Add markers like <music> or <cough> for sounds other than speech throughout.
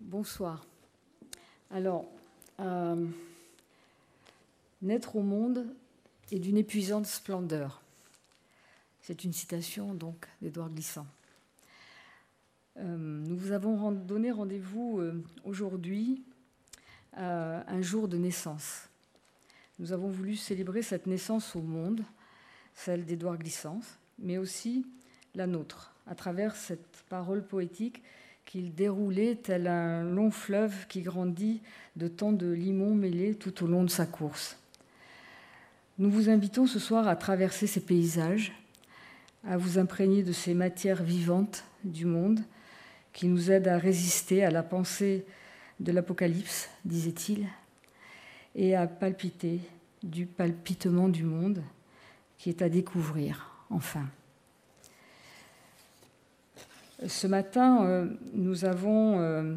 Bonsoir. Alors, euh, naître au monde est d'une épuisante splendeur. C'est une citation donc d'Édouard Glissant. Euh, nous vous avons donné rendez-vous euh, aujourd'hui un jour de naissance. Nous avons voulu célébrer cette naissance au monde, celle d'Édouard Glissant, mais aussi la nôtre, à travers cette parole poétique qu'il déroulait tel un long fleuve qui grandit de tant de limons mêlés tout au long de sa course. Nous vous invitons ce soir à traverser ces paysages, à vous imprégner de ces matières vivantes du monde qui nous aident à résister à la pensée de l'Apocalypse, disait-il, et à palpiter du palpitement du monde qui est à découvrir, enfin. Ce matin, euh, nous avons euh,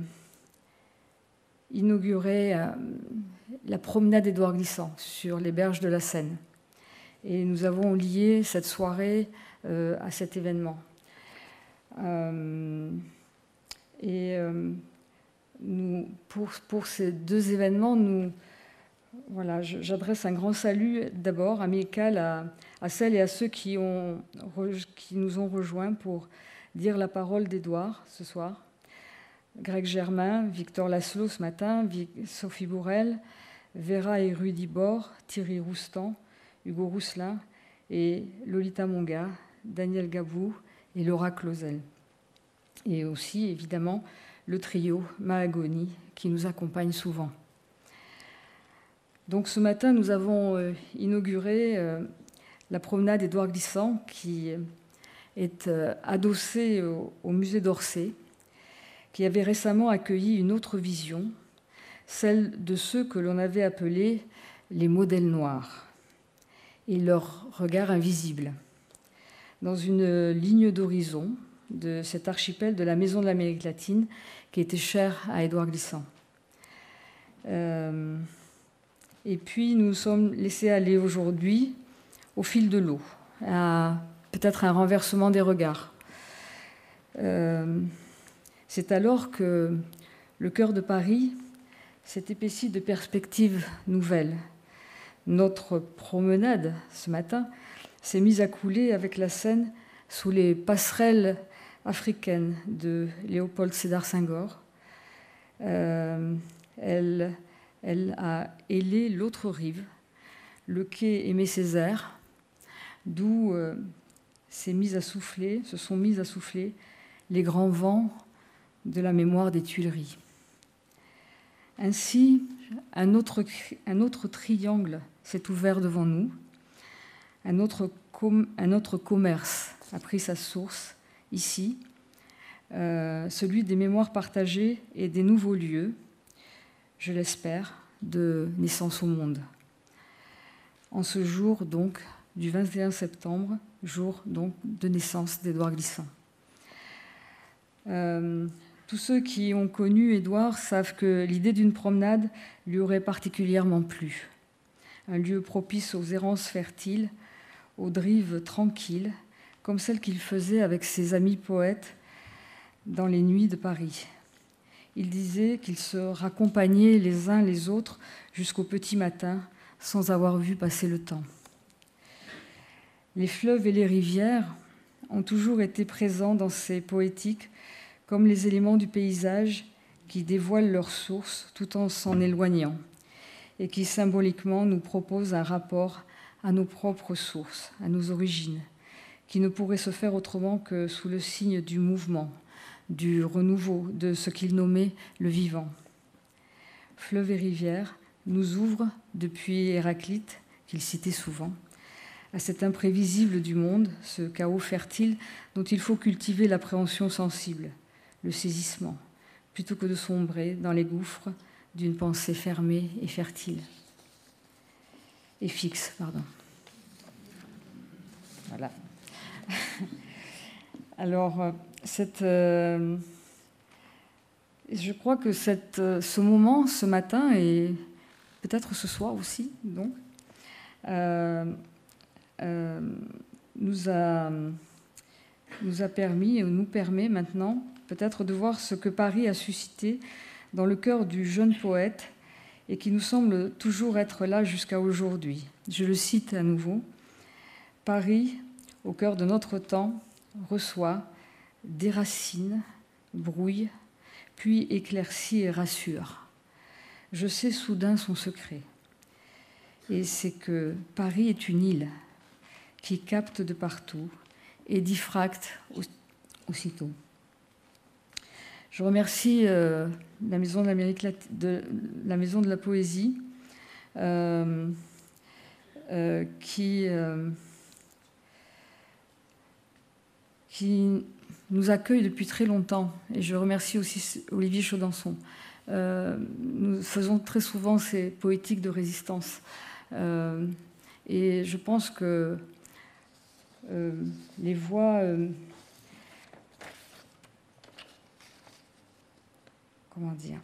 inauguré euh, la promenade Édouard Glissant sur les berges de la Seine. Et nous avons lié cette soirée à cet événement. et pour, ces deux événements, voilà, j'adresse un grand salut d'abord amical à, à, celles et à ceux qui, ont, qui nous ont rejoints pour dire la parole d'Édouard ce soir. Greg Germain, Victor Laszlo ce matin, Sophie Bourrel, Vera et Rudy Bord, Thierry Roustan, Hugo Rousselin et Lolita Monga, Daniel Gabou et Laura Clausel. Et aussi, évidemment, le trio Mahagoni qui nous accompagne souvent. Donc ce matin, nous avons euh, inauguré euh, la promenade Édouard Glissant qui est euh, adossé au, musée d'Orsay, qui avait récemment accueilli une autre vision, celle de ceux que l'on avait appelés les modèles noirs et leur regard invisible. Dans une ligne d'horizon de cet archipel de la Maison de l'Amérique latine qui était cher à Édouard Glissant. Euh, et puis nous nous sommes laissés aller aujourd'hui au fil de l'eau, à peut-être un renversement des regards. Euh, c'est alors que le cœur de Paris s'est épaissi de perspectives nouvelles. Notre promenade ce matin s'est mise à couler avec la Seine sous les passerelles africaines de Léopold Sédar Senghor. Euh, elle, a ailé l'autre rive, le quai Aimé Césaire, d'où euh, mis à souffler, se sont mis à souffler les grands vents de la mémoire des Tuileries. Ainsi, un autre, triangle s'est ouvert devant nous, un autre, un autre, commerce a pris sa source ici, euh, celui des mémoires partagées et des nouveaux lieux, je l'espère, de naissance au monde. En ce jour, donc, du 21 septembre, jour donc de naissance d'Édouard Glissant. Euh, tous ceux qui ont connu Édouard savent que l'idée d'une promenade lui aurait particulièrement plu. Un lieu propice aux errances fertiles, aux drives tranquilles, comme celles qu'il faisait avec ses amis poètes dans les nuits de Paris. Il disait qu'ils se raccompagnaient les uns les autres jusqu'au petit matin sans avoir vu passer le temps. Les fleuves et les rivières ont toujours été présents dans ces poétiques comme les éléments du paysage qui dévoilent leurs sources tout en s'en éloignant et qui symboliquement nous proposent un rapport à nos propres sources, à nos origines, qui ne pourrait se faire autrement que sous le signe du mouvement, du renouveau, de ce qu'il nommait le vivant. Fleuves et rivières nous ouvrent depuis Héraclite, qu'il citait souvent, à cet imprévisible du monde, ce chaos fertile dont il faut cultiver l'appréhension sensible, le saisissement, plutôt que de sombrer dans les gouffres d'une pensée fermée et fertile. Et fixe, pardon. Voilà. <laughs> Alors, euh, cette, euh, je crois que euh, ce moment, ce matin, et peut-être ce soir aussi, donc, nous, a, nous a permis, nous permet maintenant peut-être de voir ce que Paris a suscité dans le cœur du jeune poète et qui nous semble toujours être là jusqu'à aujourd'hui. Je le cite à nouveau. Paris, au cœur de notre temps, reçoit, déracine, brouille, puis éclaircit et rassure. Je sais soudain son secret. Et c'est que Paris est une île qui capte de partout et diffracte aussitôt. Je remercie euh, la Maison de, la Poésie euh, euh, qui, qui nous accueille depuis très longtemps. Et je remercie aussi Olivier Chaudançon. nous faisons très souvent ces poétiques de résistance. et je pense que les voix comment dire?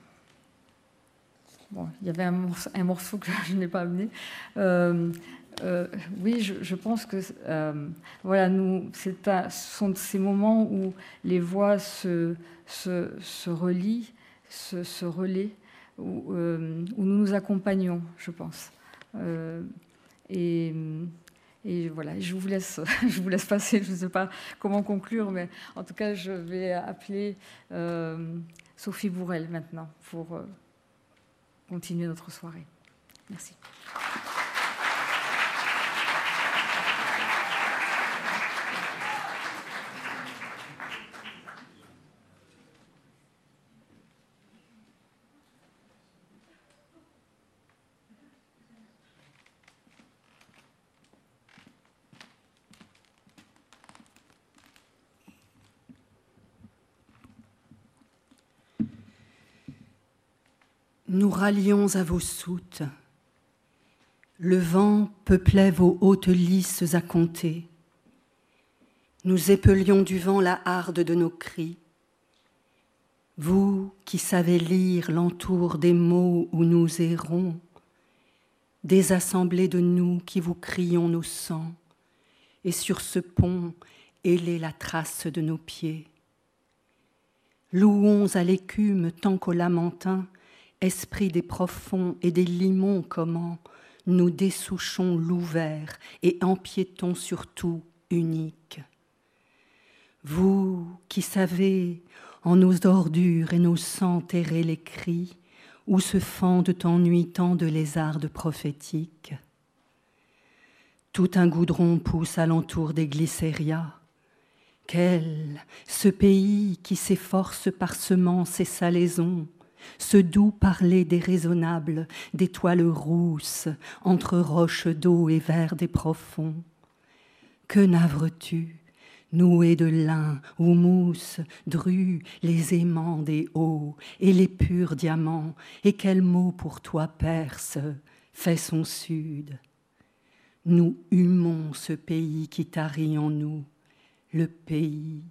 Bon, il y avait un morceau, que <laughs> je n'ai pas amené. Euh, euh, oui, je, pense que euh, voilà, nous, ce sont ces moments où les voix se, se, se relient, se, se relaient, où, où, nous nous accompagnons, je pense. et, et voilà, je vous laisse, <laughs> je vous laisse passer. Je ne sais pas comment conclure, mais en tout cas, je vais appeler. Sophie Bourrel maintenant pour euh, continuer notre soirée. Merci. Nous rallions à vos soutes. Le vent peuplait vos hautes lys à compter. Nous épelions du vent la harde de nos cris. Vous qui savez lire l'entour des mots où nous errons, des assemblées de nous qui vous crions nos sangs, et sur ce pont ailez la trace de nos pieds. Louons à l'écume tant qu'au lamentin esprit des profonds et des limons, comment nous dessouchons l'ouvert et empiétons sur tout unique. Vous qui savez en nos ordures et nos sangs terrer les cris, où se fendent en nuit tant de lézardes prophétiques. Tout un goudron pousse alentour des glycérias. Quel, ce pays qui s'efforce par semences et salaisons, ce doux parler déraisonnable d'étoiles rousses entre roches d'eau et vers des profonds. Que navres-tu, noué de lin ou mousse, dru, les aimants des hauts et les purs diamants, et quel mot pour toi perce fait son sud? Nous humons ce pays qui tarit en nous, le pays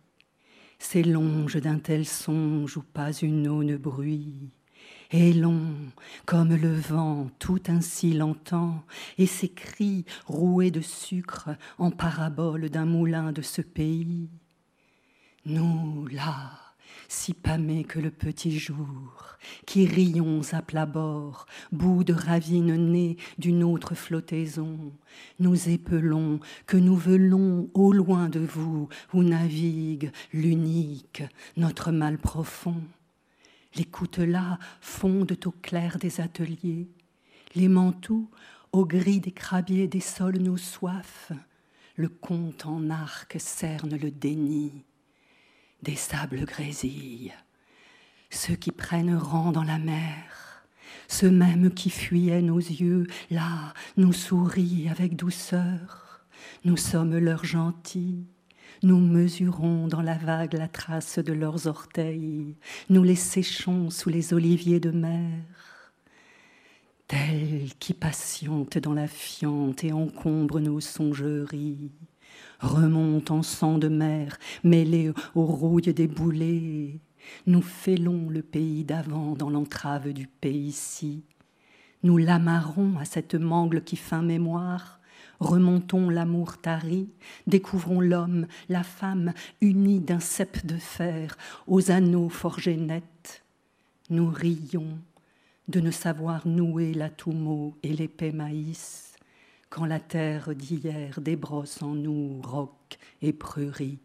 s'élonge d'un tel songe où pas une eau ne bruit, et long comme le vent, tout ainsi l'entend, et ses cris roués de sucre en parabole d'un moulin de ce pays. Nous, là, si pâmés que le petit jour, qui rions à plat bord, bout de ravine née d'une autre flottaison, nous épelons que nous velons au loin de vous où navigue l'unique, notre mal profond. Les coutelas fondent au clair des ateliers, les manteaux au gris des crabiers désolent nos soifs, le compte en arc cerne le déni des sables grésillent, ceux qui prennent rang dans la mer, ceux mêmes qui fuyaient nos yeux, là, nous sourient avec douceur, nous sommes leurs gentils, nous mesurons dans la vague la trace de leurs orteils, nous les séchons sous les oliviers de mer, tels qui patientent dans la fiente et encombrent nos songeries remonte en sang de mer, mêlé aux rouilles des boulets. Nous fêlons le pays d'avant dans l'entrave du pays ci. Nous l'amarrons à cette mangle qui feint mémoire, Remontons l'amour tari, découvrons l'homme, la femme, unis d'un cep de fer, aux anneaux forgés nets. Nous rions de ne savoir nouer la toumeau et l'épais maïs, quand la terre d'hier débrosse en nous rocs et prurit.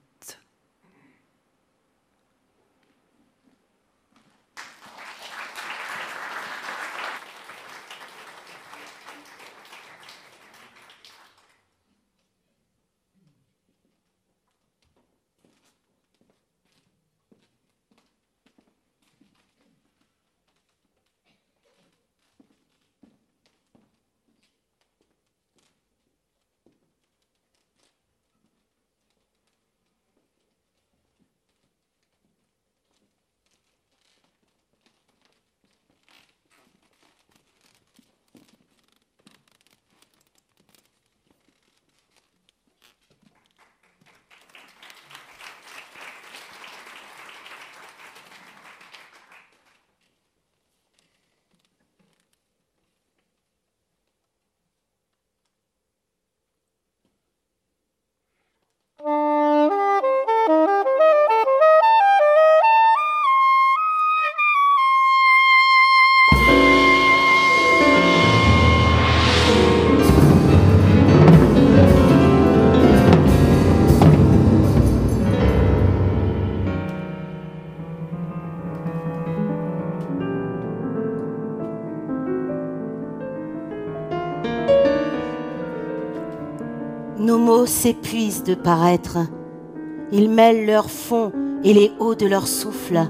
S'épuisent de paraître. Ils mêlent leur fond et les hauts de leur souffle.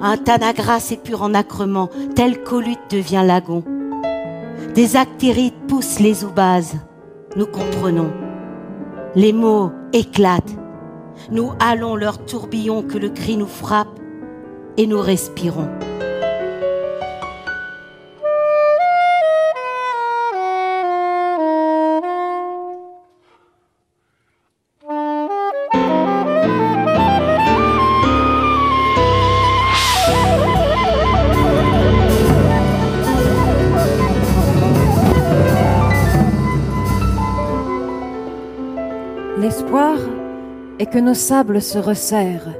Un Tanagra épure en accrement, tel colute devient lagon. Des actérites poussent les oubases. Nous comprenons. Les mots éclatent. Nous halons leur tourbillon que le cri nous frappe et nous respirons. Que nos sables se resserrent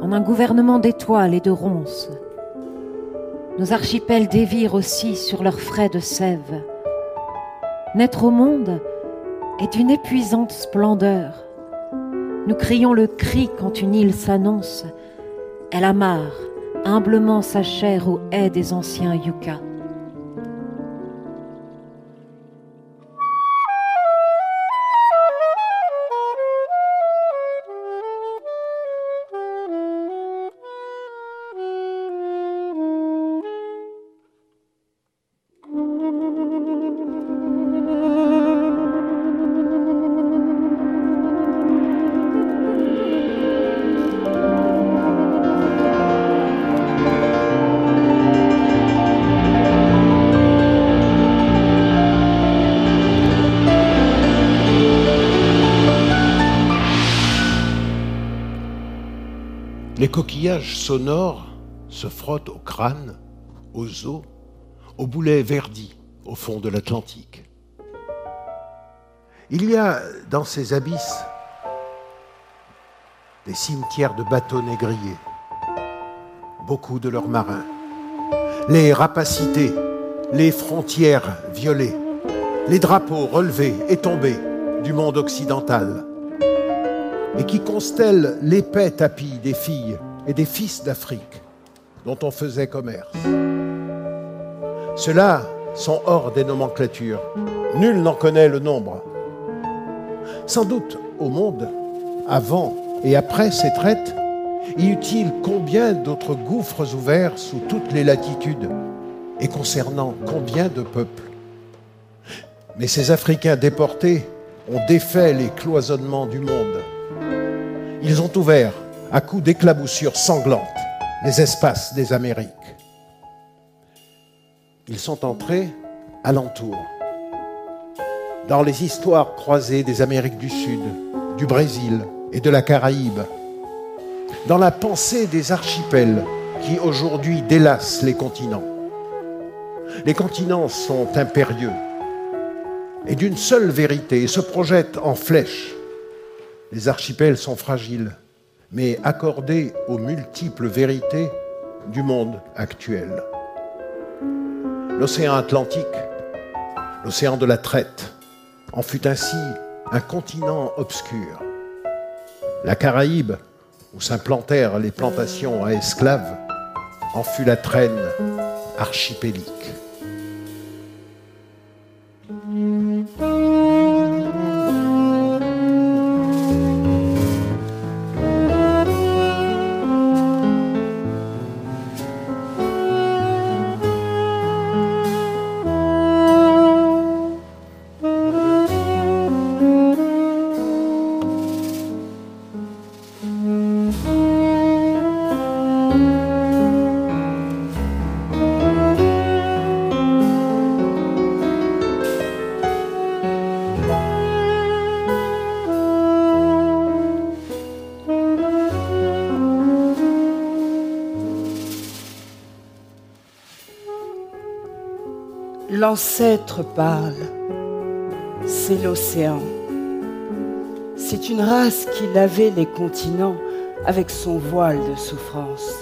en un gouvernement d'étoiles et de ronces. Nos archipels dévirent aussi sur leurs frais de sève. Naître au monde est d'une épuisante splendeur. Nous crions le cri quand une île s'annonce. Elle amarre humblement sa chair aux haies des anciens yuccas. Sonore se frotte au crâne, aux os, au boulet verdi au fond de l'Atlantique. Il y a dans ces abysses des cimetières de bateaux négriers, beaucoup de leurs marins, les rapacités, les frontières violées, les drapeaux relevés et tombés du monde occidental, et qui constellent l'épais tapis des filles et des fils d'Afrique dont on faisait commerce. Ceux-là sont hors des nomenclatures. Nul n'en connaît le nombre. Sans doute au monde, avant et après ces traites, y eut-il combien d'autres gouffres ouverts sous toutes les latitudes et concernant combien de peuples? Mais ces Africains déportés ont défait les cloisonnements du monde. Ils ont ouvert à coups d'éclaboussures sanglantes les espaces des Amériques. Ils sont entrés alentour, dans les histoires croisées des Amériques du Sud, du Brésil et de la Caraïbe, dans la pensée des archipels qui aujourd'hui délassent les continents. Les continents sont impérieux. est d'une seule vérité et se projette en flèche. Les archipels sont fragiles, mais accordés aux multiples vérités du monde actuel. L'océan Atlantique, l'océan de la traite, en fut ainsi un continent obscur. La Caraïbe, où s'implantèrent les plantations à esclaves, en fut la traîne archipélique. L'ancêtre pâle, c'est l'océan. C'est une race qui lavait les continents avec son voile de souffrance.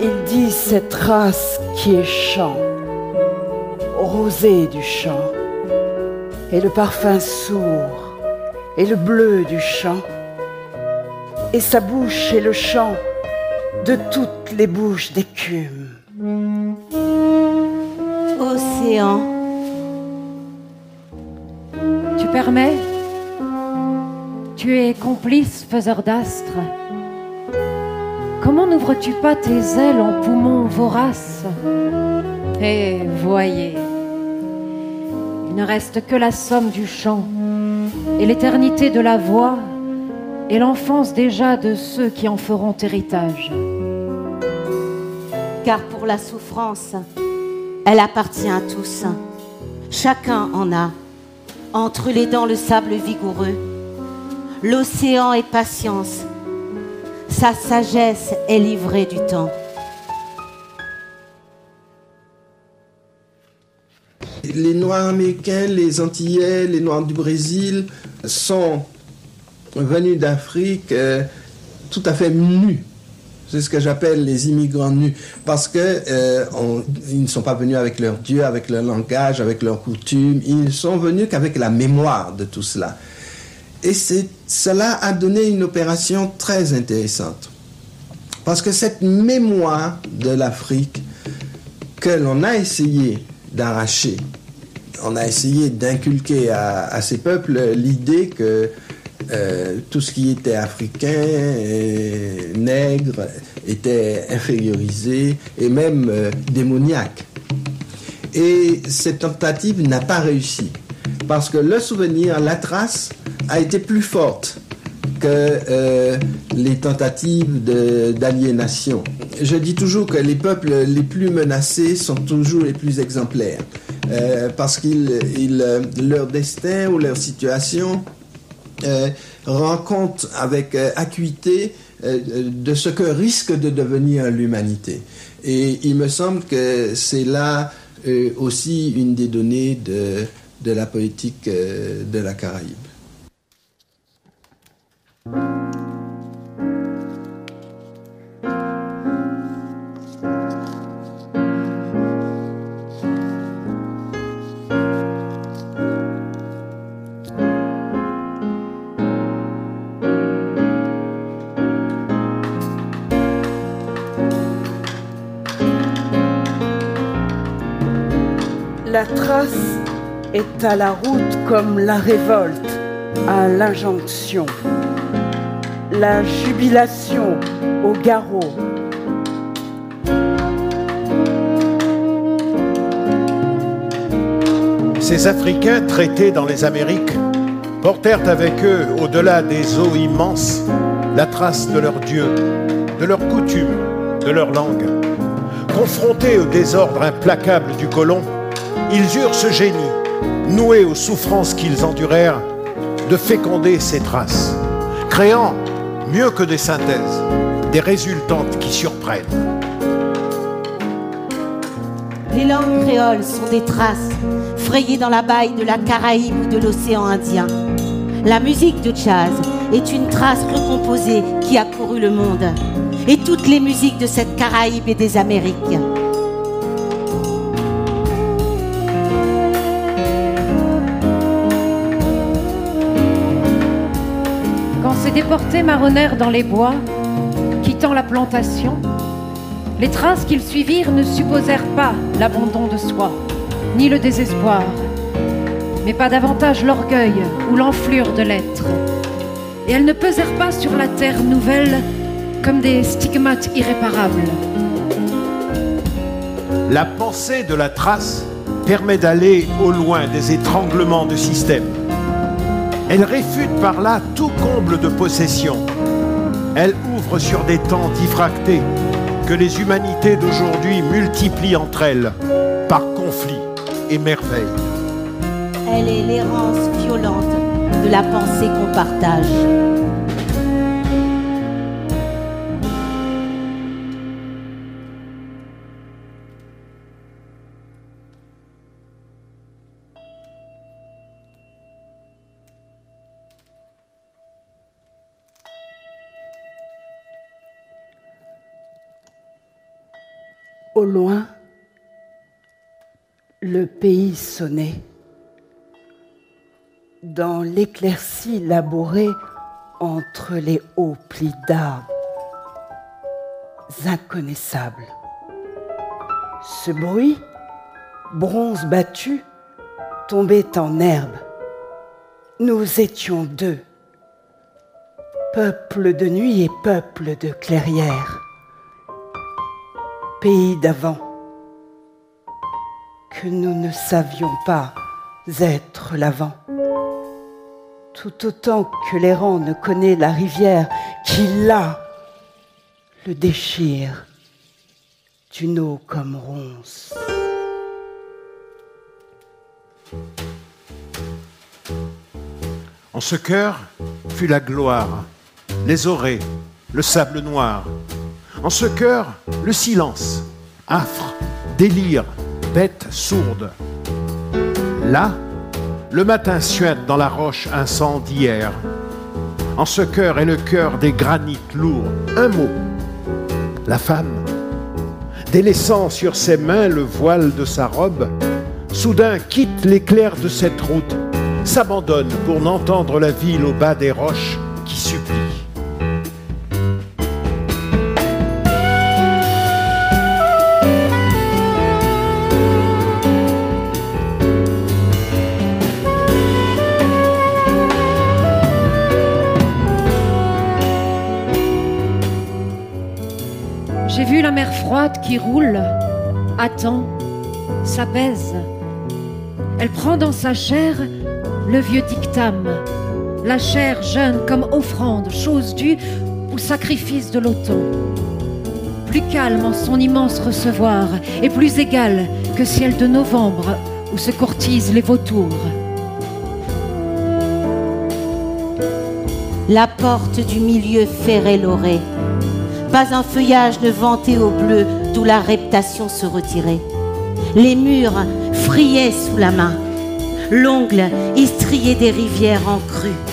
Il dit cette race qui est chant, rosée du chant, et le parfum sourd, et le bleu du chant, et sa bouche est le chant de toutes les bouches d'écume. Tu permets? Tu es complice, faiseur d'astres. Comment n'ouvres-tu pas tes ailes en poumons voraces? Et voyez, il ne reste que la somme du chant et l'éternité de la voix et l'enfance déjà de ceux qui en feront héritage. Car pour la souffrance, elle appartient à tous. Chacun en a. Entre les dents le sable vigoureux. L'océan est patience. Sa sagesse est livrée du temps. Les Noirs américains, les Antillais, les Noirs du Brésil sont venus d'Afrique euh, tout à fait nus c'est ce que j'appelle les immigrants nus, parce que euh, ils ne sont pas venus avec leur Dieu, avec leur langage, avec leurs coutumes. Ils sont venus qu'avec la mémoire de tout cela. Et cela a donné une opération très intéressante, parce que cette mémoire de l'Afrique que l'on a essayé d'arracher, on a essayé d'inculquer à, à, ces peuples l'idée que euh, tout ce qui était africain, et nègre, était infériorisé et même euh, démoniaque. Et cette tentative n'a pas réussi parce que le souvenir, la trace, a été plus forte que euh, les tentatives d'aliénation. Je dis toujours que les peuples les plus menacés sont toujours les plus exemplaires parce qu'ils leur destin ou leur situation euh, rend compte avec euh, acuité euh, de ce que risque de devenir l'humanité. Et il me semble que c'est là aussi une des données de, de la politique de la Caraïbe. Est à la route comme la révolte à l'injonction, la jubilation au garrot. Ces Africains traités dans les Amériques portèrent avec eux, au-delà des eaux immenses, la trace de leur Dieu, de leurs coutumes, de leur langue. Confrontés au désordre implacable du colon, ils eurent ce génie, noué aux souffrances qu'ils endurèrent, de féconder ces traces, créant, mieux que des synthèses, des résultantes qui surprennent. Les langues créoles sont des traces frayée dans la baille de la Caraïbe ou de l'océan Indien. La musique de jazz est une trace recomposée qui a couru le monde. Et toutes les musiques de cette Caraïbe et des Amériques. Déportés marronnèrent dans les bois, quittant la plantation, les traces qu'ils suivirent ne supposèrent pas l'abandon de soi, ni le désespoir, mais pas davantage l'orgueil ou l'enflure de l'être. Et elles ne pesèrent pas sur la terre nouvelle comme des stigmates irréparables. La pensée de la trace permet d'aller au loin des étranglements de système. Elle réfute par là tout comble de possession. Elle ouvre sur des temps diffractés que les humanités d'aujourd'hui multiplient entre elles par conflit et merveille. Elle est l'errance violente de la pensée qu'on partage. Le pays sonnait. Dans l'éclaircie labourée entre les hauts plis d'arbres inconnaissables. Ce bruit, bronze battu, tombait en herbe. Nous étions deux, peuple de nuit et peuple de clairière pays d'avant, que nous ne savions pas être l'avant. Tout autant que l'errant ne connaît la rivière qui là le déchire d'une eau comme ronce. En ce cœur fut la gloire, les orées, le sable noir, en ce cœur, le silence, affre, délire, bête sourde. Là, le matin suinte dans la roche incendiaire. En ce cœur est le cœur des granites lourds. Un mot, la femme, délaissant sur ses mains le voile de sa robe, soudain quitte l'éclair de cette route, s'abandonne pour n'entendre la ville au bas des roches roule, attend, s'apaise. Elle prend dans sa chair le vieux dictame, la chair jeune comme offrande, chose due ou sacrifice de l'automne. Plus calme en son immense recevoir et plus égale que ciel de novembre où se courtisent les vautours. La porte du milieu ferré loré pas un feuillage ne vantait au bleu d'où la reptation se retirait. Les murs friaient sous la main, l'ongle striait des rivières en crue.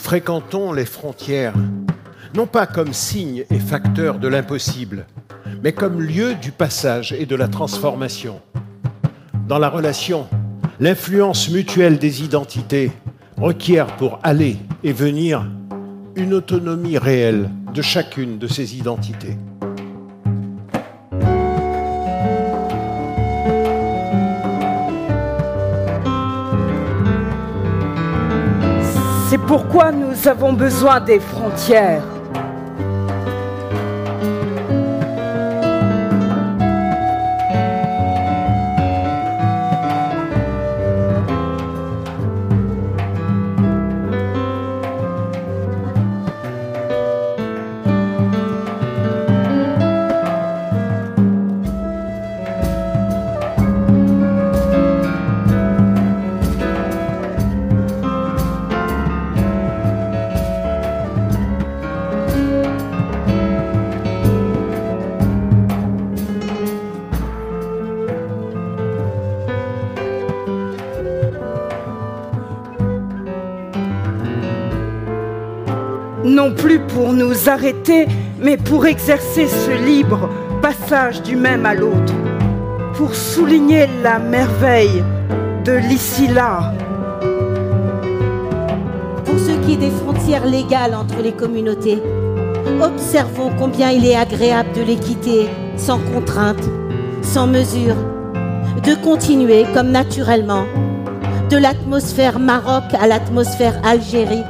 Fréquentons les frontières, non pas comme signe et facteur de l'impossible, mais comme lieu du passage et de la transformation. Dans la relation, l'influence mutuelle des identités requiert pour aller et venir une autonomie réelle de chacune de ces identités. C'est pourquoi nous avons besoin des frontières. Pour nous arrêter, mais pour exercer ce libre passage du même à l'autre, pour souligner la merveille de l'ici-là. Pour ce qui est des frontières légales entre les communautés, observons combien il est agréable de les quitter sans contrainte, sans mesure, de continuer comme naturellement, de l'atmosphère Maroc à l'atmosphère Algérie,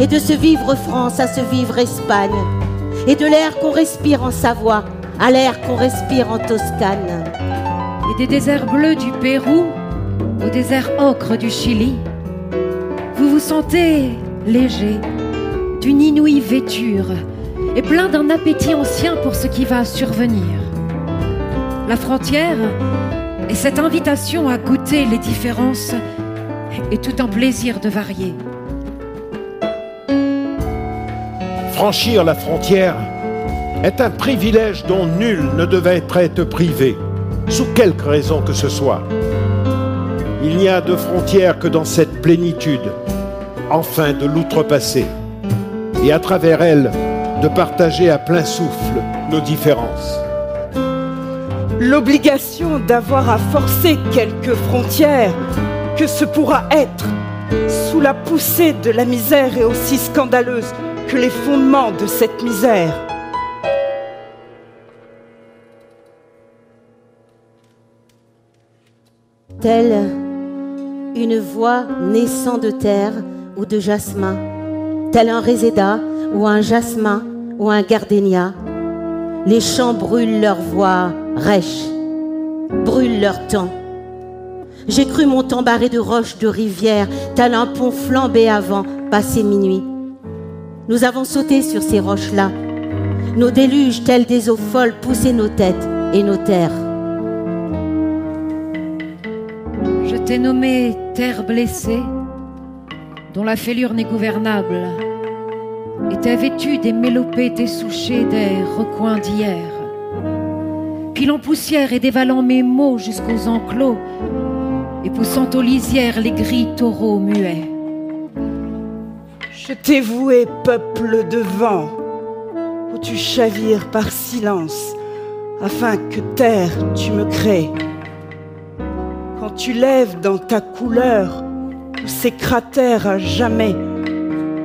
et de se vivre France à se vivre Espagne, et de l'air qu'on respire en Savoie à l'air qu'on respire en Toscane. Et des déserts bleus du Pérou au désert ocre du Chili, vous vous sentez léger, d'une inouïe vêture et plein d'un appétit ancien pour ce qui va survenir. La frontière est cette invitation à goûter les différences et tout un plaisir de varier. Franchir la frontière est un privilège dont nul ne devait être privé, sous quelque raison que ce soit. Il n'y a de frontières que dans cette plénitude, enfin de l'outrepasser, et à travers elle, de partager à plein souffle nos différences. L'obligation d'avoir à forcer quelques frontières que ce pourra être sous la poussée de la misère est aussi scandaleuse les fondements de cette misère. Telle une voix naissant de terre ou de jasmin, tel un réséda ou un jasmin ou un gardénia, les champs brûlent leur voix rêche, brûlent leur temps. J'ai cru mon temps barré de roches, de rivières, tel un pont flambé avant, passé minuit. Nous avons sauté sur ces roches-là. Nos déluges, tels des eaux folles, poussaient nos têtes et nos terres. Je t'ai nommé terre blessée, dont la fêlure n'est gouvernable, et t'es vêtue des mélopées dessouchées des recoins d'hier. Pilant poussière et dévalant mes mots jusqu'aux enclos, et poussant aux lisières les gris taureaux muets. Je t'ai voué, peuple de vent, où tu chavires par silence, afin que terre tu me crées. Quand tu lèves dans ta couleur ces cratères à jamais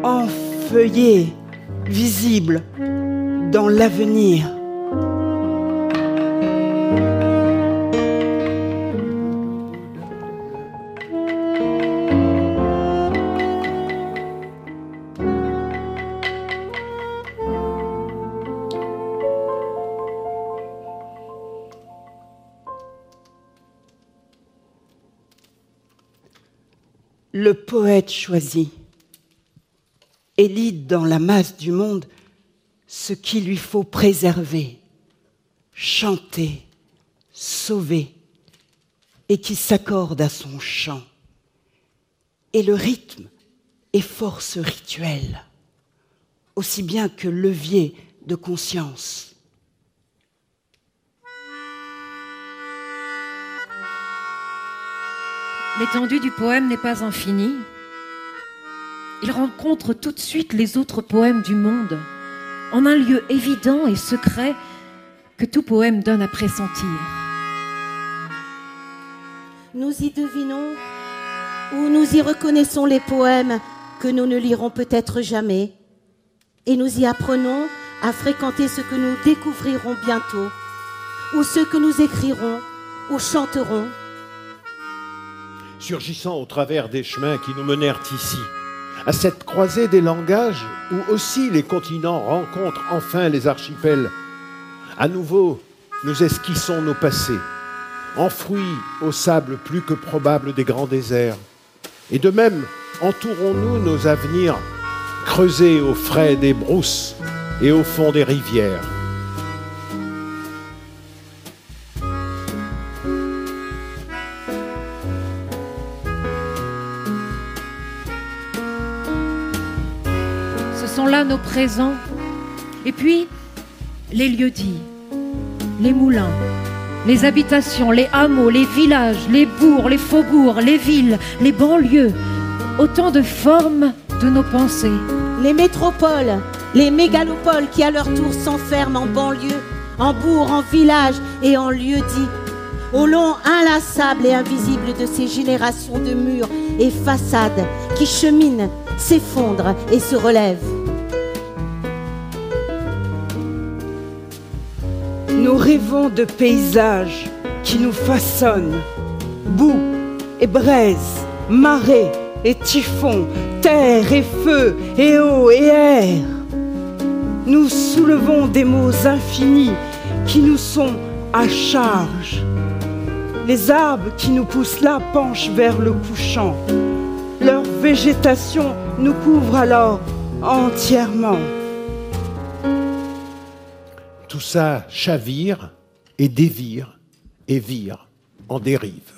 enfeuillés, visibles dans l'avenir. Le poète choisit élite dans la masse du monde ce qu'il lui faut préserver, chanter, sauver, et qui s'accorde à son chant. Et le rythme est force rituelle, aussi bien que levier de conscience. L'étendue du poème n'est pas infinie. Il rencontre tout de suite les autres poèmes du monde, en un lieu évident et secret que tout poème donne à pressentir. Nous y devinons ou nous y reconnaissons les poèmes que nous ne lirons peut-être jamais, et nous y apprenons à fréquenter ce que nous découvrirons bientôt, ou ce que nous écrirons ou chanterons surgissant au travers des chemins qui nous menèrent ici, à cette croisée des langages où aussi les continents rencontrent enfin les archipels. À nouveau, nous esquissons nos passés, enfouis au sable plus que probable des grands déserts. Et de même, entourons-nous nos avenirs, creusés au frais des brousses et au fond des rivières. Nos présents. Et puis, les lieux dits, les moulins, les habitations, les hameaux, les villages, les bourgs, les faubourgs, les villes, les banlieues, autant de formes de nos pensées, Les métropoles, les mégalopoles qui à leur tour s'enferment en banlieue, en bourg, en village et en lieu dit, au long inlassable et invisible de ces générations de murs et façades qui cheminent, s'effondrent et se relèvent. Nous rêvons de paysages qui nous façonnent, boue et braise, marée et typhon, terre et feu et eau et air. Nous soulevons des mots infinis qui nous sont à charge. Les arbres qui nous poussent là penchent vers le couchant. Leur végétation nous couvre alors entièrement. Tout ça chavire et dévire et vire en dérive.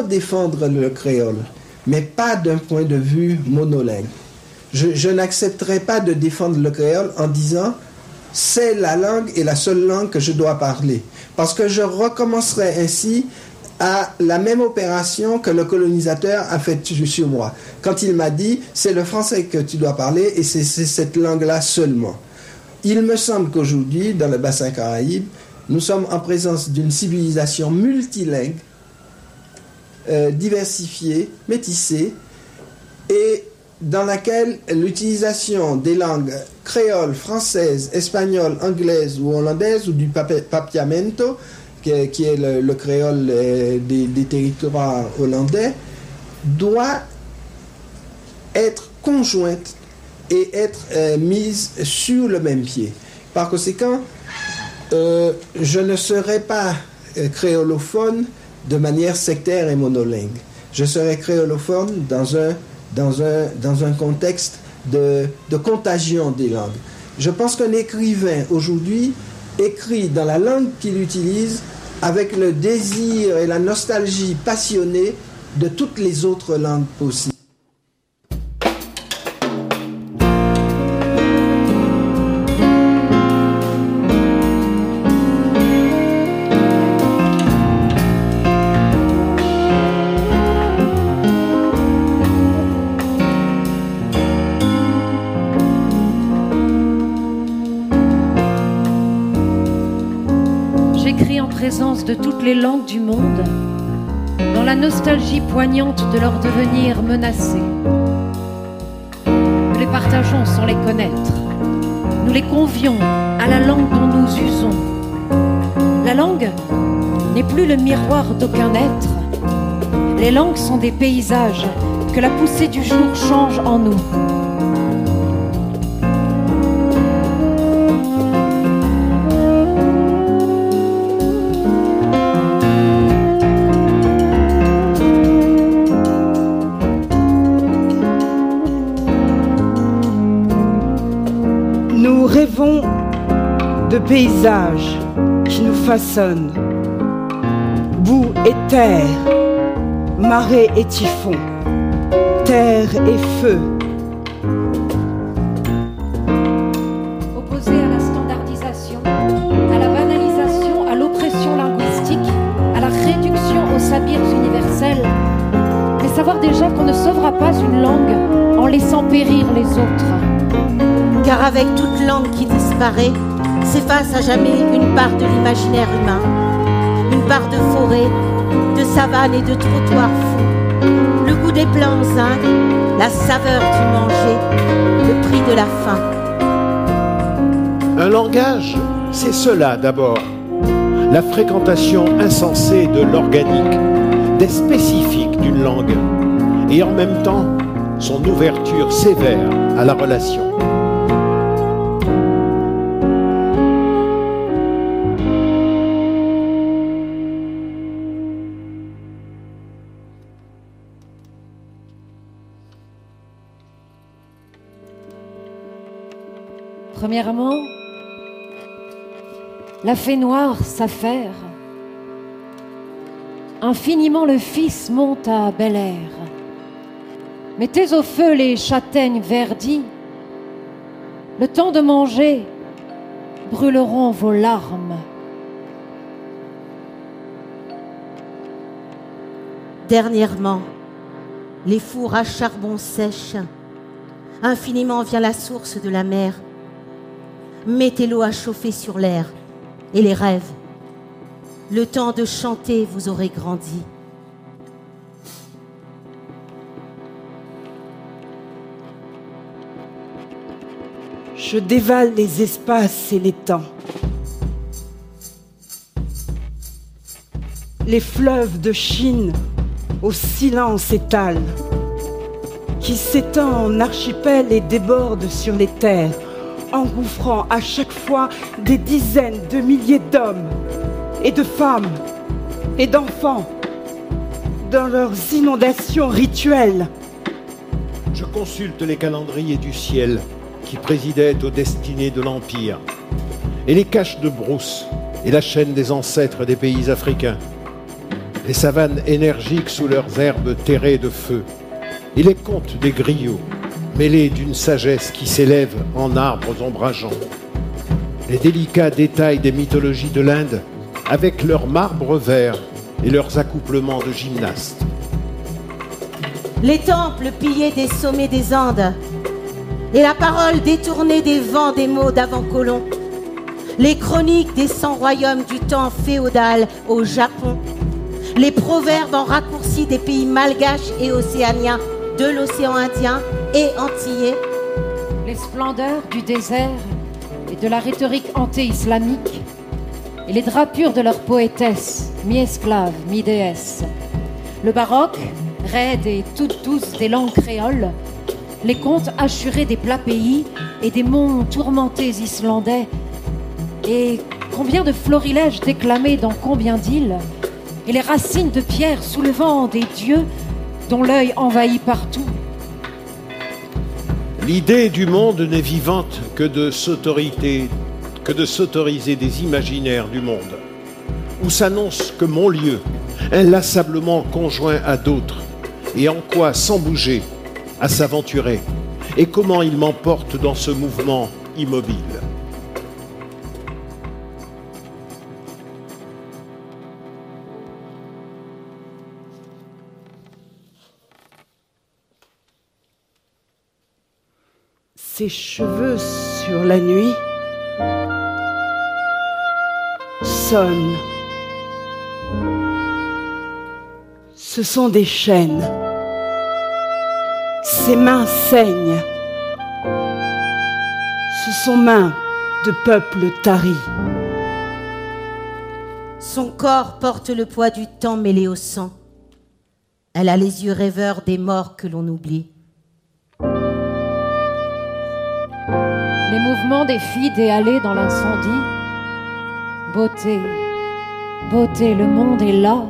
Défendre le créole, mais pas d'un point de vue monolingue. Je, je n'accepterai pas de défendre le créole en disant c'est la langue et la seule langue que je dois parler. Parce que je recommencerai ainsi à la même opération que le colonisateur a faite sur moi. Quand il m'a dit, c'est le français que tu dois parler et c'est cette langue-là seulement. Il me semble qu'aujourd'hui, dans le bassin caraïbe, nous sommes en présence d'une civilisation multilingue, euh, diversifiée, métissée, et dans laquelle l'utilisation des langues créoles, françaises, espagnoles, anglaises ou hollandaises ou du papiamento, qui est, le, créole euh, des, territoires hollandais, doit être conjointe et être euh, mise sur le même pied. Par conséquent, je ne serai pas créolophone de manière sectaire et monolingue. Je serai créolophone dans un dans un, dans un contexte de, de contagion des langues. Je pense qu'un écrivain aujourd'hui écrit dans la langue qu'il utilise avec le désir et la nostalgie passionnée de toutes les autres langues possibles. De toutes les langues du monde, dans la nostalgie poignante de leur devenir menacé. Nous les partageons sans les connaître. Nous les convions à la langue dont nous usons. La langue n'est plus le miroir d'aucun être. Les langues sont des paysages que la poussée du jour change en nous. De paysages qui nous façonnent. Boue et terre, marée et typhon, terre et feu. Opposé à la standardisation, à la banalisation, à l'oppression linguistique, à la réduction aux sabirs universels, mais savoir déjà qu'on ne sauvera pas une langue en laissant périr les autres. Car avec toute langue qui disparaît, s'efface à jamais une part de l'imaginaire humain, une part de forêt, de savane et de trottoir fou, le goût des zinc, la saveur du manger, le prix de la faim. Un langage, c'est cela d'abord. La fréquentation insensée de l'organique, des spécifiques d'une langue, et en même temps son ouverture sévère à la relation. La fée noire s'affaire. Infiniment le fils monte à bel air. Mettez au feu les châtaignes verdies. Le temps de manger brûleront vos larmes. Dernièrement, les fours à charbon sèchent. Infiniment vient la source de la mer mettez l'eau à chauffer sur l'air et les rêves. Le temps de chanter, vous aurez grandi. Je dévale les espaces et les temps. Les fleuves de Chine au silence étalent, qui s'étend en archipel et déborde sur les terres engouffrant à chaque fois des dizaines de milliers d'hommes et de femmes et d'enfants dans leurs inondations rituelles. Je consulte les calendriers du ciel qui présidaient aux destinées de l'Empire, et les caches de brousse et la chaîne des ancêtres des pays africains. les savanes énergiques sous leurs herbes terrées de feu, et les contes des griots, mêlés d'une sagesse qui s'élève en arbres ombrageants, les délicats détails des mythologies de l'Inde, avec leurs marbres verts et leurs accouplements de gymnastes. Les temples pillés des sommets des Andes, et la parole détournée des vents des mots d'avant-colon, les chroniques des cent royaumes du temps féodal au Japon, les proverbes en raccourci des pays malgaches et océaniens, de l'océan Indien et antillais, les splendeurs du désert et de la rhétorique anté-islamique, et les drapures de leurs poétesses, mi-esclaves, mi-déesses, le baroque, raide et toutes douces des langues créoles, les contes assurés des plats pays et des monts tourmentés islandais, et combien de florilèges déclamés dans combien d'îles, et les racines de pierre soulevant des dieux dont l'œil envahit partout. L'idée du monde n'est vivante que de s'autoriser, que de s'autoriser des imaginaires du monde, où s'annonce que mon lieu, inlassablement conjoint à d'autres, et en quoi, sans bouger, à s'aventurer, et comment il m'emporte dans ce mouvement immobile. Ses cheveux sur la nuit sonnent. Ce sont des chaînes. Ses mains saignent. Ce sont mains de peuple tari. Son corps porte le poids du temps mêlé au sang. Elle a les yeux rêveurs des morts que l'on oublie. Les mouvements des filles déhalées dans l'incendie. Beauté, beauté, le monde est là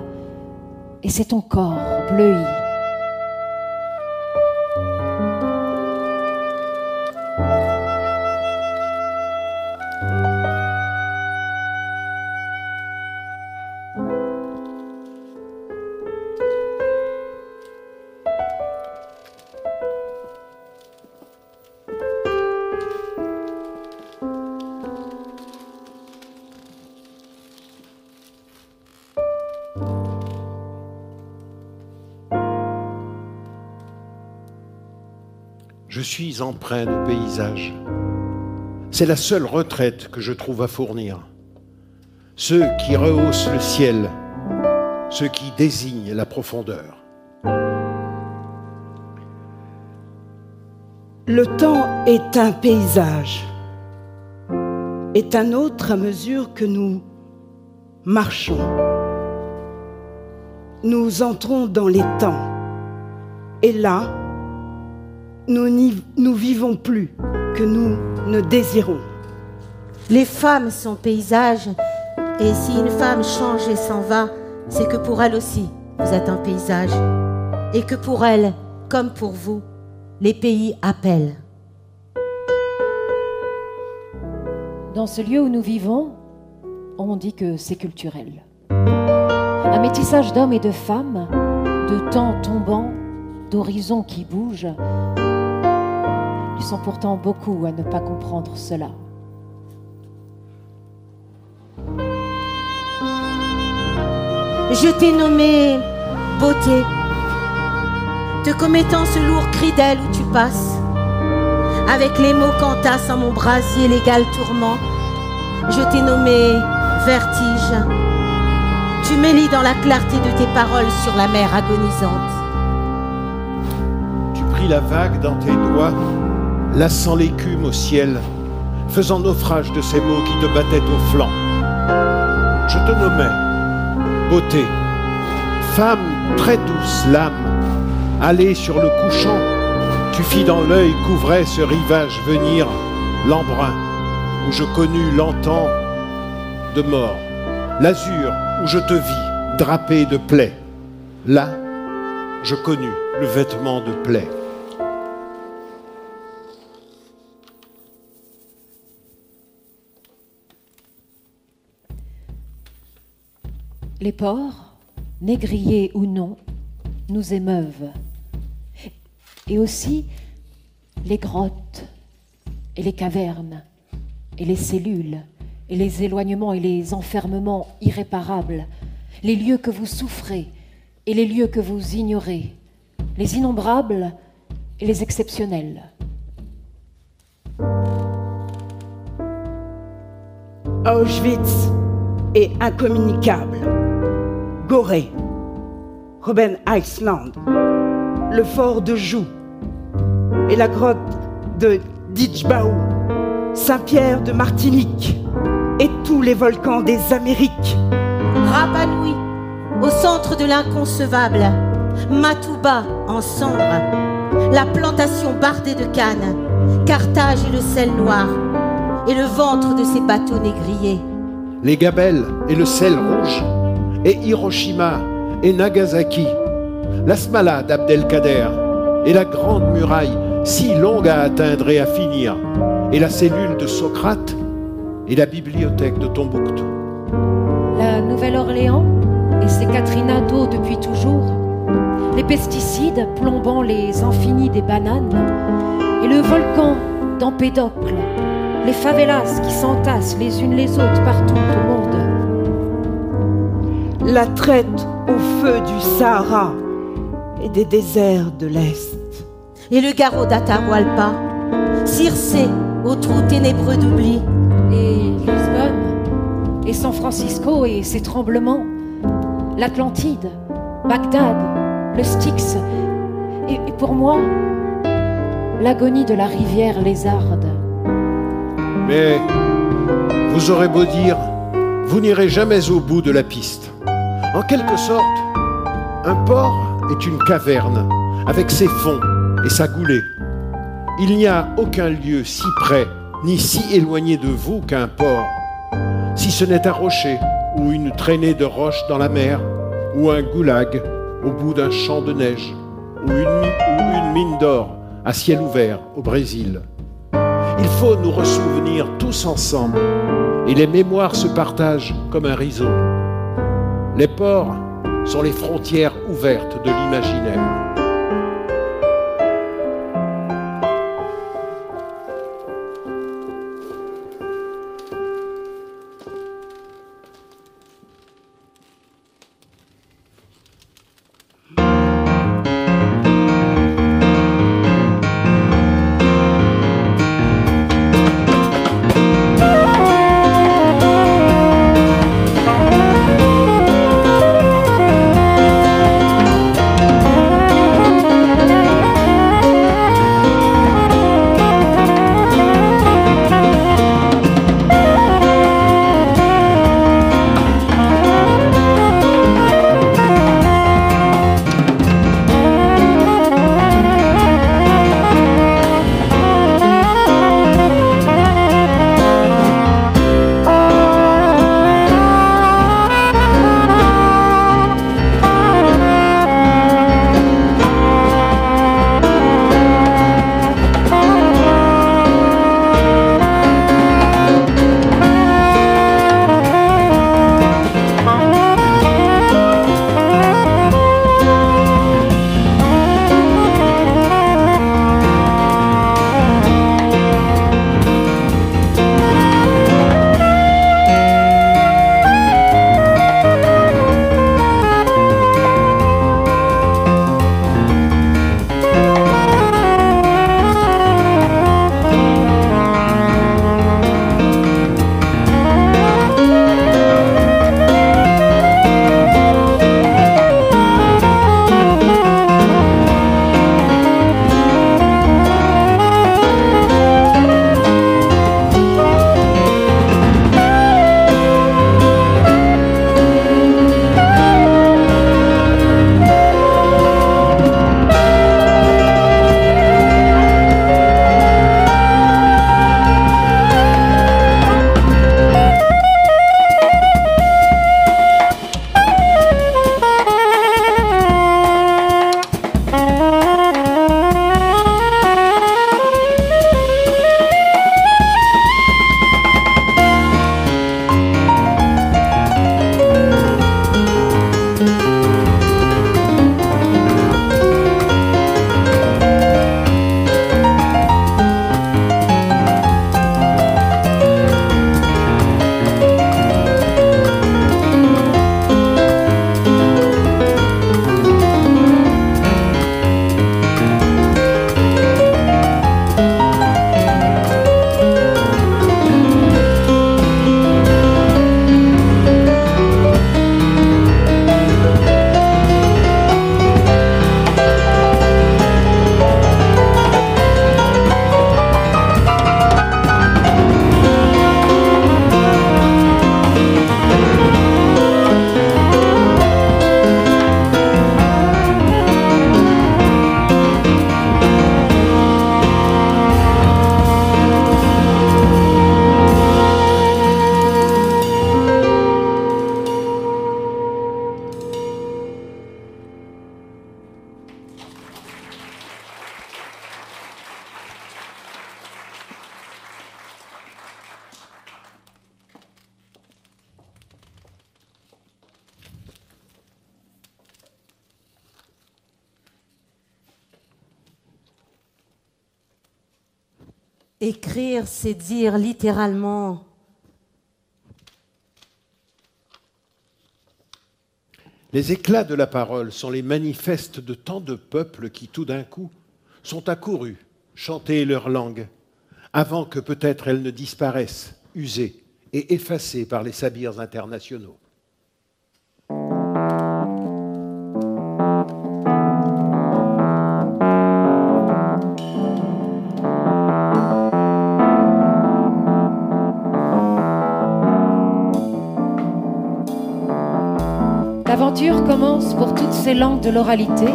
et c'est ton corps bleui. Suis empreint de paysage. C'est la seule retraite que je trouve à fournir. Ceux qui rehaussent le ciel, ceux qui désignent la profondeur. Le temps est un paysage, est un autre à mesure que nous marchons. Nous entrons dans les temps. Et là, nous n'y nous vivons plus que nous ne désirons. Les femmes sont paysages, et si une femme change et s'en va, c'est que pour elle aussi, vous êtes un paysage. Et que pour elle, comme pour vous, les pays appellent. Dans ce lieu où nous vivons, on dit que c'est culturel. Un métissage d'hommes et de femmes, de temps tombants, d'horizons qui bougent. Ils sont pourtant beaucoup à ne pas comprendre cela. Je t'ai nommé beauté, te commettant ce lourd cri d'aile où tu passes. Avec les mots qu'entassent en mon brasier l'égal tourment, je t'ai nommé vertige. Tu m'élis dans la clarté de tes paroles sur la mer agonisante. Tu pris la vague dans tes doigts, lassant l'écume au ciel, faisant naufrage de ces mots qui te battaient au flanc. Je te nommais beauté, femme très douce l'âme, allée sur le couchant, tu fis dans l'œil couvrait ce rivage venir, l'embrun, où je connus l'antan de mort, l'azur où je te vis, drapé de plaies. Là, je connus le vêtement de plaie. Les ports, négriers ou non, nous émeuvent. Et aussi les grottes et les cavernes et les cellules et les éloignements et les enfermements irréparables, les lieux que vous souffrez et les lieux que vous ignorez, les innombrables et les exceptionnels. Auschwitz est incommunicable. Gorée, Robben Island, le fort de Joux et la grotte de Ditchbaou, Saint-Pierre de Martinique et tous les volcans des Amériques. Rapa Nui, au centre de l'inconcevable. Matouba en cendres. La plantation bardée de cannes. Carthage et le sel noir. Et le ventre de ses bateaux négriers. Les gabelles et le sel rouge. Et Hiroshima et Nagasaki. La Smala d'Abdelkader. Et la grande muraille si longue à atteindre et à finir. Et la cellule de Socrate et la bibliothèque de Tombouctou. La Nouvelle-Orléans et ses Katrina d'eau depuis toujours, les pesticides plombant les infinis des bananes, et le volcan d'Empédocle, les favelas qui s'entassent les unes les autres partout au monde. La traite au feu du Sahara et des déserts de l'Est. Et le garrot d'Atahualpa, Circé au trou ténébreux d'oubli. Et Lisbonne, et San Francisco et ses tremblements, l'Atlantide, Bagdad, le Styx, et, et pour moi, l'agonie de la rivière lézarde. Mais vous aurez beau dire, vous n'irez jamais au bout de la piste. En quelque sorte, un port est une caverne avec ses fonds et sa goulée. Il n'y a aucun lieu si près ni si éloigné de vous qu'un port, si ce n'est un rocher ou une traînée de roches dans la mer ou un goulag au bout d'un champ de neige ou une, mine d'or à ciel ouvert au Brésil. Il faut nous ressouvenir tous ensemble et les mémoires se partagent comme un rideau. Les ports sont les frontières ouvertes de l'imaginaire. Dire littéralement Les éclats de la parole sont les manifestes de tant de peuples qui, tout d'un coup, sont accourus chanter leur langue, avant que peut-être elles ne disparaissent, usées et effacées par les sabirs internationaux. L'aventure commence pour toutes ces langues de l'oralité,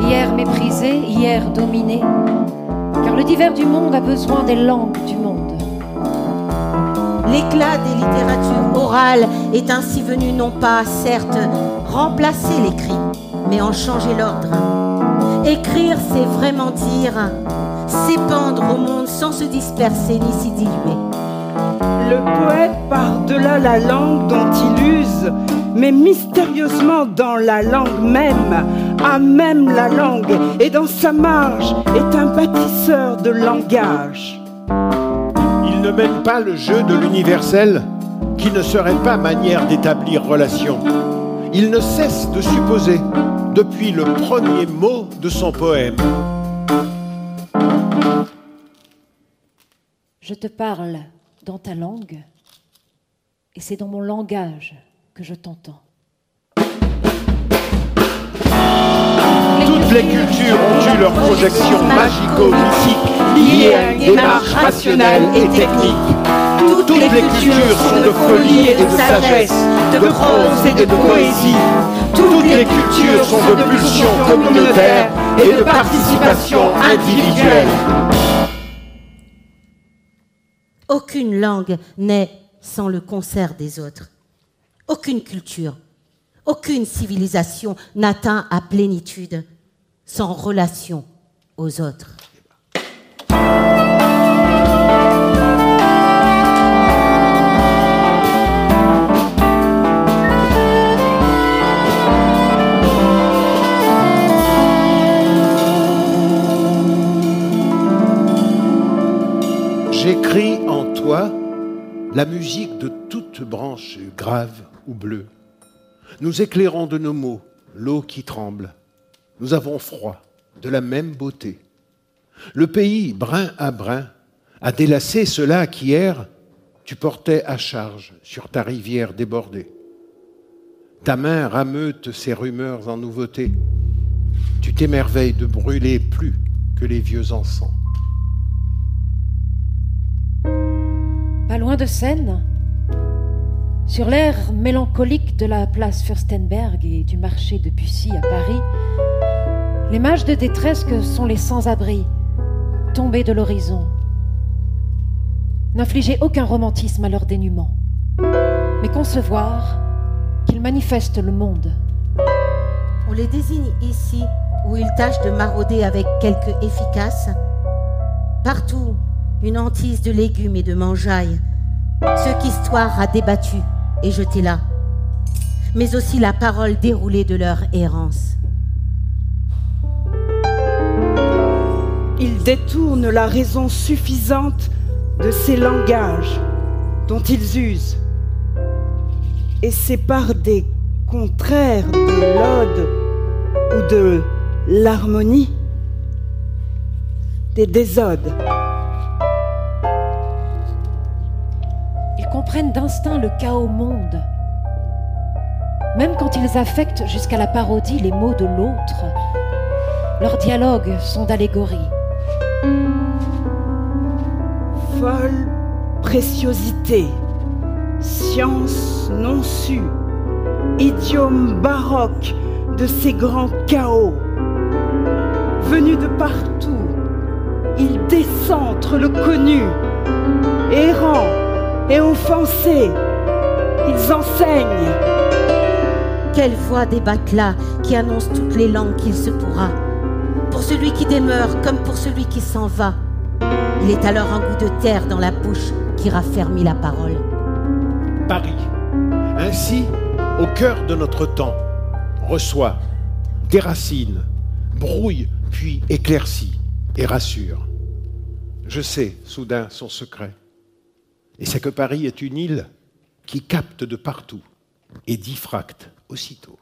hier méprisées, hier dominées, car le divers du monde a besoin des langues du monde. L'éclat des littératures orales est ainsi venu non pas, certes, remplacer l'écrit, mais en changer l'ordre. Écrire, c'est vraiment dire, s'épandre au monde sans se disperser ni s'y diluer. Le poète par-delà la langue dont il use mais mystérieusement dans la langue même, à même la langue, et dans sa marge est un bâtisseur de langage. Il ne mène pas le jeu de l'universel, qui ne serait pas manière d'établir relation. Il ne cesse de supposer, depuis le premier mot de son poème. Je te parle dans ta langue, et c'est dans mon langage que je t'entends. Toutes les cultures ont eu leur projection magico-mythique liée à une démarche rationnelle et technique. Toutes les cultures sont de folie et de sagesse, de prose et de poésie. Toutes les cultures sont de pulsion communautaire et de participation individuelle. Aucune langue n'est sans le concert des autres. Aucune culture, aucune civilisation n'atteint à plénitude sans relation aux autres. J'écris en toi la musique de toute branche grave ou bleu. Nous éclairons de nos mots l'eau qui tremble. Nous avons froid, de la même beauté. Le pays, brin à brin, a délassé cela qu'hier tu portais à charge sur ta rivière débordée. Ta main rameute ces rumeurs en nouveauté. Tu t'émerveilles de brûler plus que les vieux encens. Pas loin de Seine, sur l'air mélancolique de la place Fürstenberg et du marché de Bussy à Paris, les mages de détresse que sont les sans-abri, tombés de l'horizon, n'infligeaient aucun romantisme à leur dénuement, mais concevoir qu'ils manifestent le monde. On les désigne ici où ils tâchent de marauder avec quelque efficace. Partout, une hantise de légumes et de mangeailles, ce qu'histoire a débattu et jeté là, mais aussi la parole déroulée de leur errance. Ils détournent la raison suffisante de ces langages dont ils usent, et c'est par des contraires de l'ode ou de l'harmonie, des désodes. Comprennent d'instinct le chaos monde. Même quand ils affectent jusqu'à la parodie les mots de l'autre, leurs dialogues sont d'allégorie. Folle préciosité, science non sue, idiome baroque de ces grands chaos. Venus de partout, ils décentrent le connu, errant et offensés. Ils enseignent. Quelle voix débattent là qui annonce toutes les langues qu'il se pourra. Pour celui qui demeure comme pour celui qui s'en va. Il est alors un goût de terre dans la bouche qui raffermit la parole. Paris, ainsi, au cœur de notre temps, reçoit, déracine, brouille, puis éclaircit et rassure. Je sais, soudain, son secret. Et c'est que Paris est une île qui capte de partout et diffracte aussitôt.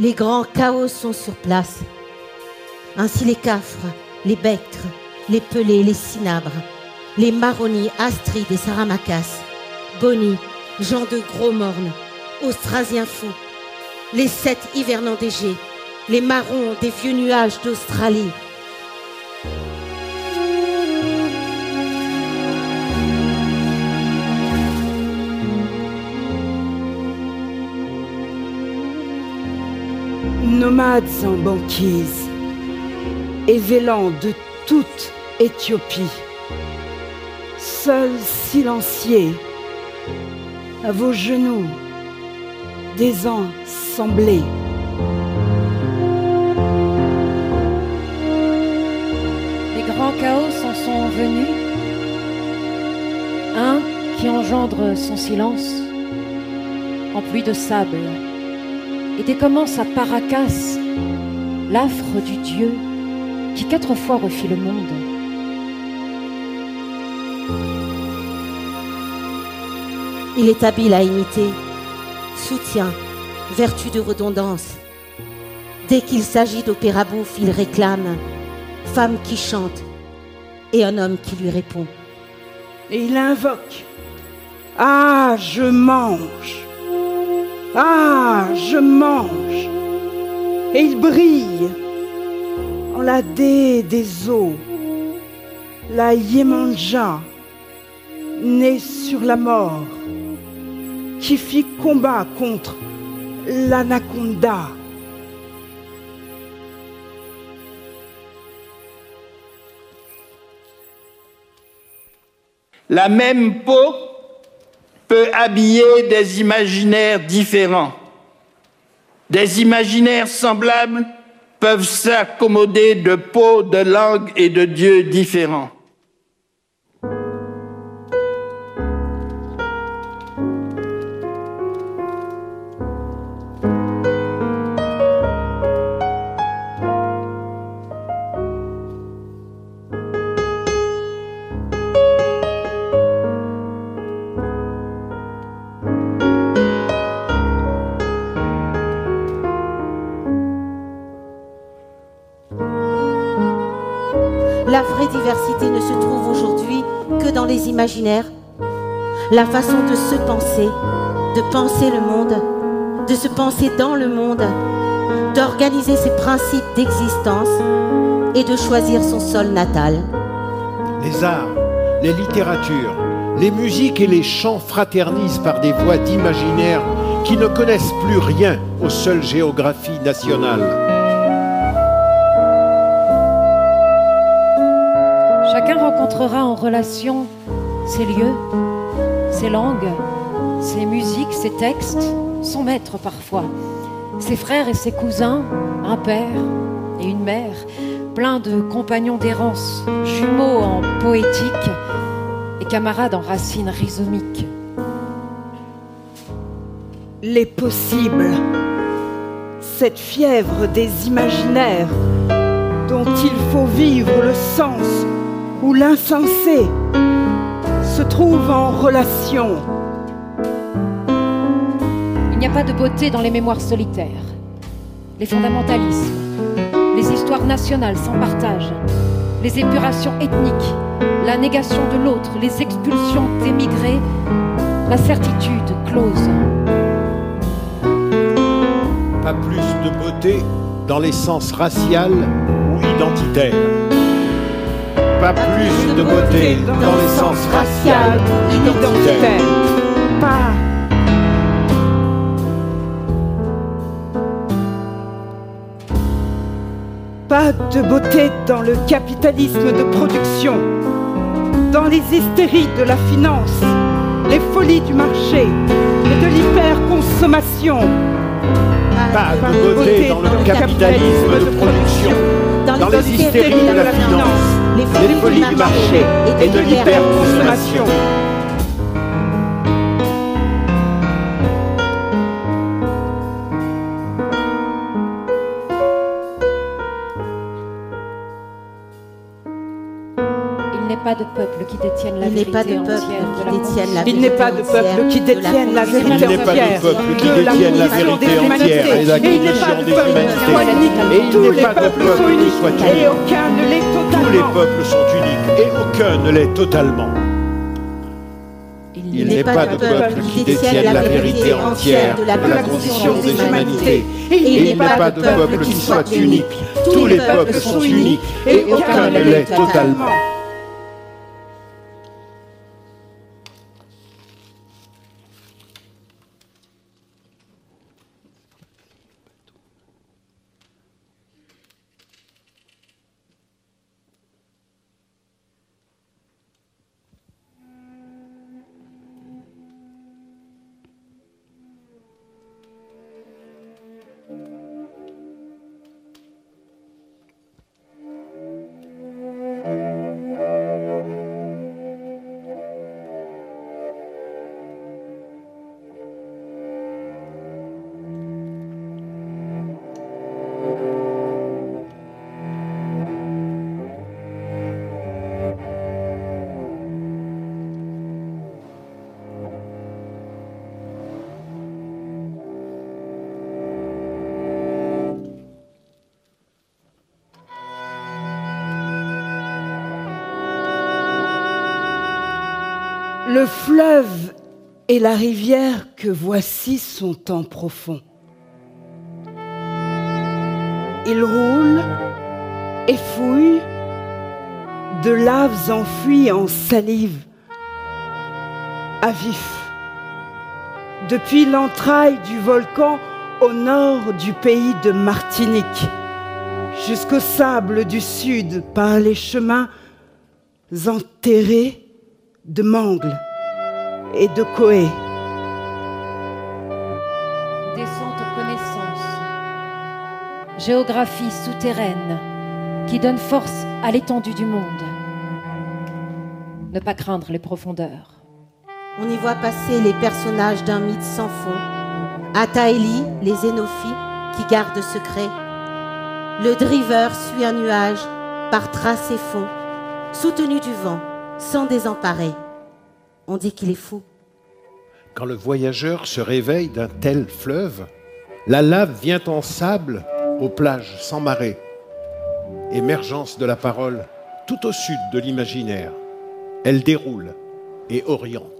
Les grands chaos sont sur place. Ainsi les cafres, les bectres, les pelés, les cinabres, les marronnies, astrides et saramacas, Bonnie, gens de gros mornes, austrasiens fous, les sept hivernants les marrons des vieux nuages d'Australie, nomades en banquise, évelant de toute Éthiopie, seuls silencieux, à vos genoux, des ans semblés. Les grands chaos en sont venus. Un qui engendre son silence en pluie de sable et décommence à Paracas, l'affre du Dieu qui quatre fois refit le monde. Il est habile à imiter, soutient, vertu de redondance. Dès qu'il s'agit d'opéra bouffe, il réclame femme qui chante et un homme qui lui répond. Et il invoque Ah, je mange ah, je mange. Et il brille en la dé des eaux, la Yemanja, née sur la mort, qui fit combat contre l'anaconda. La même peau peut habiller des imaginaires différents. Des imaginaires semblables peuvent s'accommoder de peaux, de langues et de dieux différents. Imaginaire, la façon de se penser, de penser le monde, de se penser dans le monde, d'organiser ses principes d'existence et de choisir son sol natal. Les arts, les littératures, les musiques et les chants fraternisent par des voix d'imaginaire qui ne connaissent plus rien aux seules géographies nationales. Chacun rencontrera en relation ses lieux, ses langues, ses musiques, ses textes, son maître parfois, ses frères et ses cousins, un père et une mère, plein de compagnons d'errance, jumeaux en poétique et camarades en racines rhizomiques. Les possibles, cette fièvre des imaginaires dont il faut vivre le sens où l'insensé se trouve en relation. Il n'y a pas de beauté dans les mémoires solitaires, les fondamentalismes, les histoires nationales sans partage, les épurations ethniques, la négation de l'autre, les expulsions d'émigrés, la certitude close. Pas plus de beauté dans l'essence raciale ou identitaire. Pas plus de beauté dans l'essence raciale ou identitaire. Pas Pas de beauté dans le capitalisme de production, dans les hystéries de la finance, les folies du marché et de l'hyperconsommation. Pas de beauté dans le capitalisme de production, dans les hystéries de la finance, les folies du marché et de l'hyperconsommation. Il n'est pas de peuple qui détienne la Il n'est vérité pas de peuple qui détienne la Il n'est pas de vérité peuple qui détienne la vérité Il n'est pas de peuple qui détienne la vérité des entière et. Il n'est pas condition de des peuple humanités. qui soit unique. Tous n'est les pas de peuples peuple sont qui uniques soit et unique. aucun ne l'est Tous les totalement. peuples sont uniques et aucun ne l'est totalement. Il n'est pas de peuple qui détienne la vérité entière de la condition des humanités. Et il n'est pas de peuple qui soit unique. Tous les peuples sont uniques et aucun ne l'est totalement. Le fleuve et la rivière que voici sont en profond. Ils roulent et fouillent de laves enfuies en salive à vif. Depuis l'entraille du volcan au nord du pays de Martinique, jusqu'au sable du sud par les chemins enterrés de mangle et de coé. Descente aux connaissances. Géographie souterraine qui donne force à l'étendue du monde. Ne pas craindre les profondeurs. On y voit passer les personnages d'un mythe sans fond. Ataélie, les Zénophies, qui gardent secret. Le driver suit un nuage par traces et fond, soutenu du vent, sans désemparer. On dit qu'il est fou. Quand le voyageur se réveille d'un tel fleuve, la lave vient en sable aux plages sans marée. Émergence de la parole tout au sud de l'imaginaire. Elle déroule et oriente.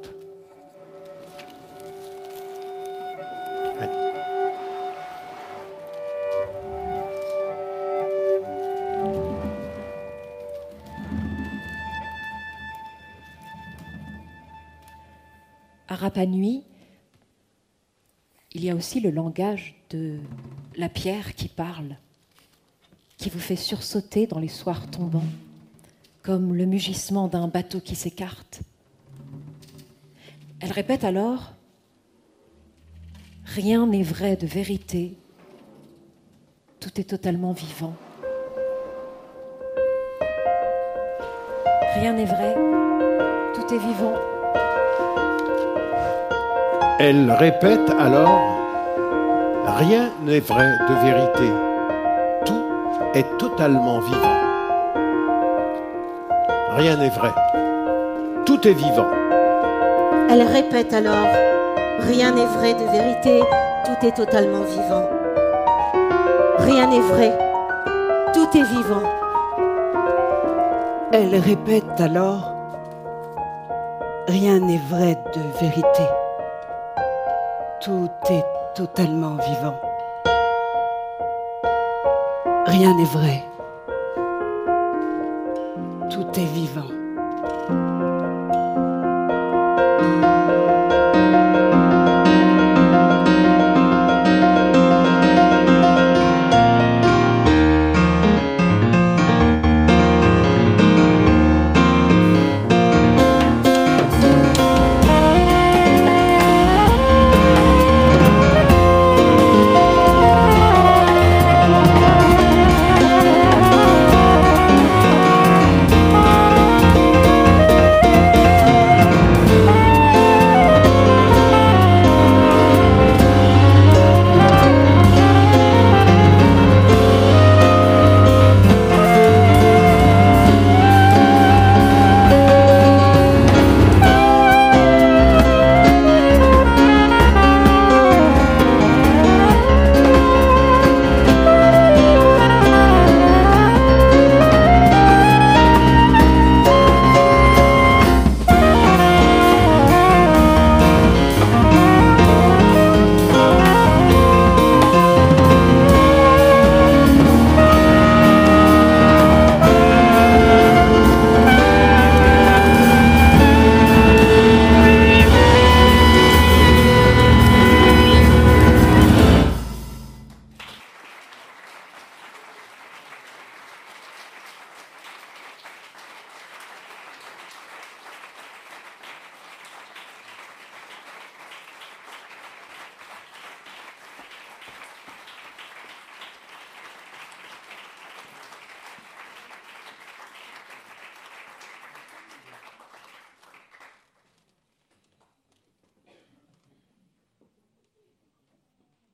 À Rapa Nui, il y a aussi le langage de la pierre qui parle, qui vous fait sursauter dans les soirs tombants, comme le mugissement d'un bateau qui s'écarte. Elle répète alors Rien n'est vrai de vérité, tout est totalement vivant. Rien n'est vrai, tout est vivant. Elle répète alors Rien n'est vrai de vérité, tout est totalement vivant. Rien n'est vrai, tout est vivant. Elle répète alors Rien n'est vrai de vérité, tout est totalement vivant. Rien n'est vrai, tout est vivant. Elle répète alors Rien n'est vrai de vérité. Tout est totalement vivant. Rien n'est vrai. Tout est vivant.